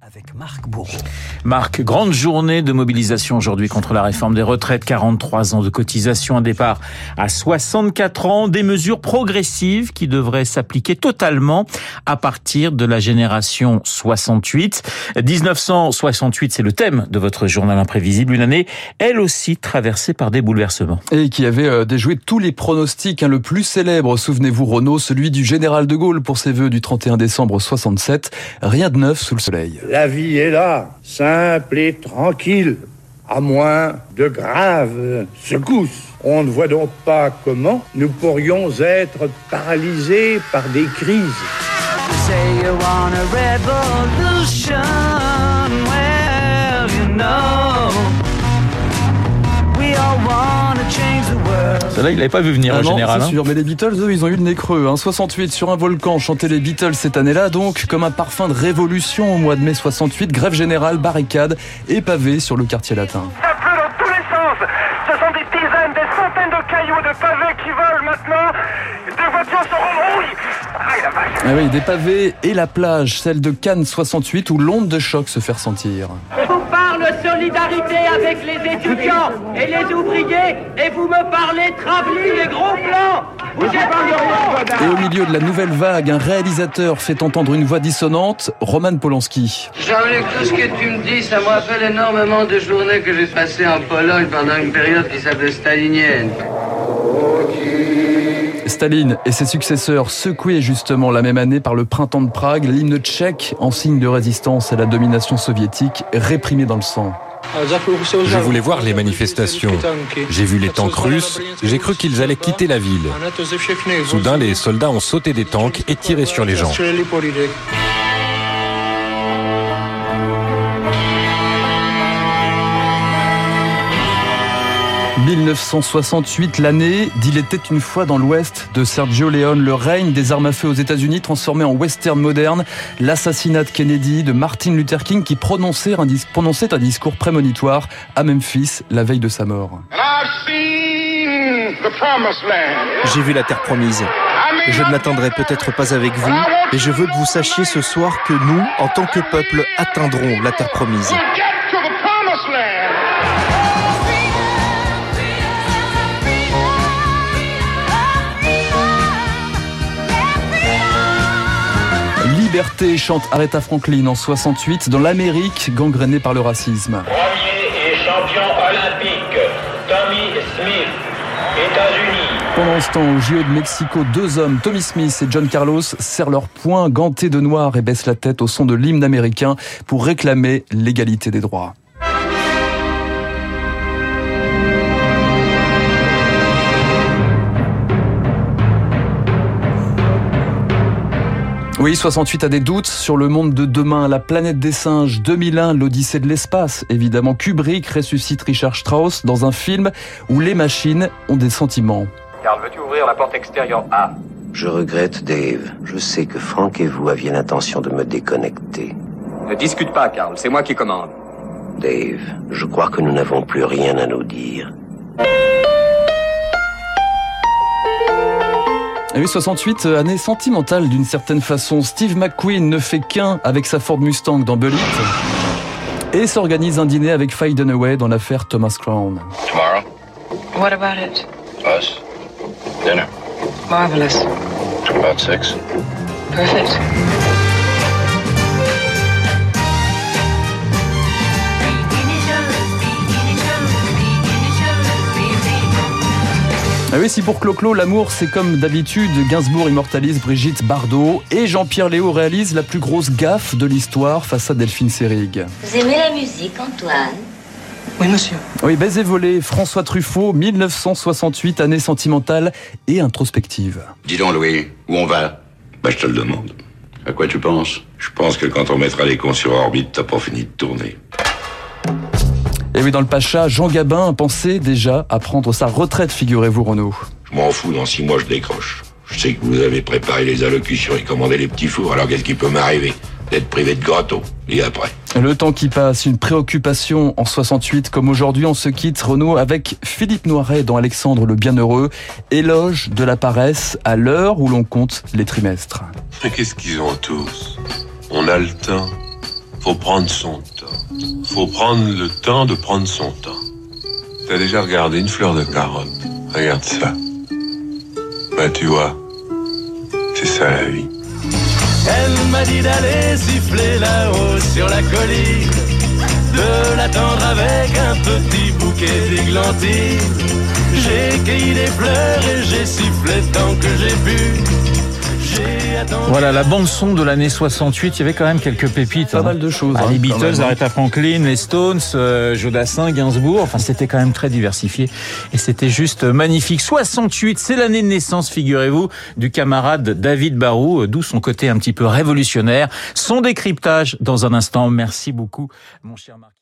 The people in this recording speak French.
avec Marc Bourreau. Marc, grande journée de mobilisation aujourd'hui contre la réforme des retraites. 43 ans de cotisation, un départ à 64 ans, des mesures progressives qui devraient s'appliquer totalement à partir de la génération 68. 1968, c'est le thème de votre journal imprévisible, une année elle aussi traversée par des bouleversements. Et qui avait euh, déjoué tous les pronostics. Hein. Le plus célèbre, souvenez-vous Renaud, celui du général de Gaulle pour ses vœux du 31 décembre 67. Rien de neuf sous le soleil. La vie est là, simple et tranquille, à moins de graves secousses. On ne voit donc pas comment nous pourrions être paralysés par des crises. Cela, il n'avait pas vu venir Ah en non, général. c'est hein. sûr, mais les Beatles, eux, ils ont eu le nez creux. Hein. 68 sur un volcan, chanter les Beatles cette année-là, donc comme un parfum de révolution au mois de mai 68, grève générale, barricade et pavé sur le quartier latin. Ça pleut dans tous les sens. Ce sont des dizaines, des centaines de cailloux, de pavés qui volent maintenant. Des voitures se rouillent. Aïe la vache. Ah oui, des pavés et la plage, celle de Cannes 68, où l'onde de choc se fait ressentir. Solidarité avec les étudiants et les ouvriers et vous me parlez travelling et gros plans. Vous. Et au milieu de la nouvelle vague, un réalisateur fait entendre une voix dissonante, Roman Polanski. Jean-Luc, tout ce que tu me dis, ça me rappelle énormément de journées que j'ai passées en Pologne pendant une période qui s'appelait stalinienne. Staline et ses successeurs secoués justement la même année par le printemps de Prague, l'hymne tchèque en signe de résistance à la domination soviétique, réprimé dans le sang. Je voulais voir les manifestations. J'ai vu les tanks russes. J'ai cru qu'ils allaient quitter la ville. Soudain, les soldats ont sauté des tanks et tiré sur les gens. 1968, l'année d'Il était une fois dans l'Ouest de Sergio Leone, le règne des armes à feu aux États-Unis transformé en western moderne, l'assassinat de Kennedy, de Martin Luther King qui prononçait un, dis- prononçait un discours prémonitoire à Memphis la veille de sa mort. J'ai vu la terre promise. Je ne l'atteindrai peut-être pas avec vous, mais je veux que vous sachiez ce soir que nous, en tant que peuple, atteindrons la terre promise. Liberté chante Aretha Franklin en 68 dans l'Amérique gangrénée par le racisme. Premier et champion olympique, Tommy Smith, États-Unis. Pendant ce temps, au JO de Mexico, deux hommes, Tommy Smith et John Carlos, serrent leurs poings gantés de noir et baissent la tête au son de l'hymne américain pour réclamer l'égalité des droits. Oui, 68 a des doutes sur le monde de demain, la planète des singes, 2001, l'Odyssée de l'espace. Évidemment, Kubrick ressuscite Richard Strauss dans un film où les machines ont des sentiments. Carl, veux-tu ouvrir la porte extérieure A? Je regrette, Dave. Je sais que Frank et vous aviez l'intention de me déconnecter. Ne discute pas, Carl, c'est moi qui commande. Dave, je crois que nous n'avons plus rien à nous dire. Et oui, 68, euh, année sentimentale d'une certaine façon. Steve McQueen ne fait qu'un avec sa Ford Mustang dans Bullitt et s'organise un dîner avec Faye Dunaway dans l'affaire Thomas Crown. Tomorrow? What about it? Us? Dinner? Marvelous. About six? Perfect. Oui, si pour Clo-Clo, l'amour, c'est comme d'habitude, Gainsbourg immortalise Brigitte Bardot et Jean-Pierre Léo réalise la plus grosse gaffe de l'histoire face à Delphine Seyrig. Vous aimez la musique, Antoine? Oui, monsieur. Oui, Baiser volé, François Truffaut, 1968, année sentimentale et introspective. Dis donc, Louis, où on va? Bah, je te le demande. À quoi tu penses? Je pense que quand on mettra les cons sur orbite, t'as pas fini de tourner. Et oui, dans le Pacha, Jean Gabin pensait déjà à prendre sa retraite, figurez-vous, Renaud. Je m'en fous, dans six mois, je décroche. Je sais que vous avez préparé les allocutions et commandé les petits fours, alors qu'est-ce qui peut m'arriver D'être privé de gâteau. Et après Le temps qui passe, une préoccupation en 68 comme aujourd'hui, on se quitte Renaud avec Philippe Noiret dans Alexandre le Bienheureux, éloge de la paresse à l'heure où l'on compte les trimestres. Mais qu'est-ce qu'ils ont tous? On a le temps. Faut prendre son temps. Faut prendre le temps de prendre son temps. T'as déjà regardé une fleur de carotte? Regarde ça. Bah tu vois, c'est ça la vie. Elle m'a dit d'aller siffler là-haut sur la colline, de l'attendre avec un petit bouquet d'églantines. J'ai cueilli des fleurs et j'ai sifflé tant que j'ai pu. Voilà la bande son de l'année 68. Il y avait quand même quelques pépites. Pas hein. mal de choses. Ah, hein, les Beatles, hein. Aretha Franklin, les Stones, euh, Jodassin, Gainsbourg. Enfin, c'était quand même très diversifié et c'était juste magnifique. 68, c'est l'année de naissance, figurez-vous, du camarade David Barou, d'où son côté un petit peu révolutionnaire. Son décryptage dans un instant. Merci beaucoup, mon cher Marc.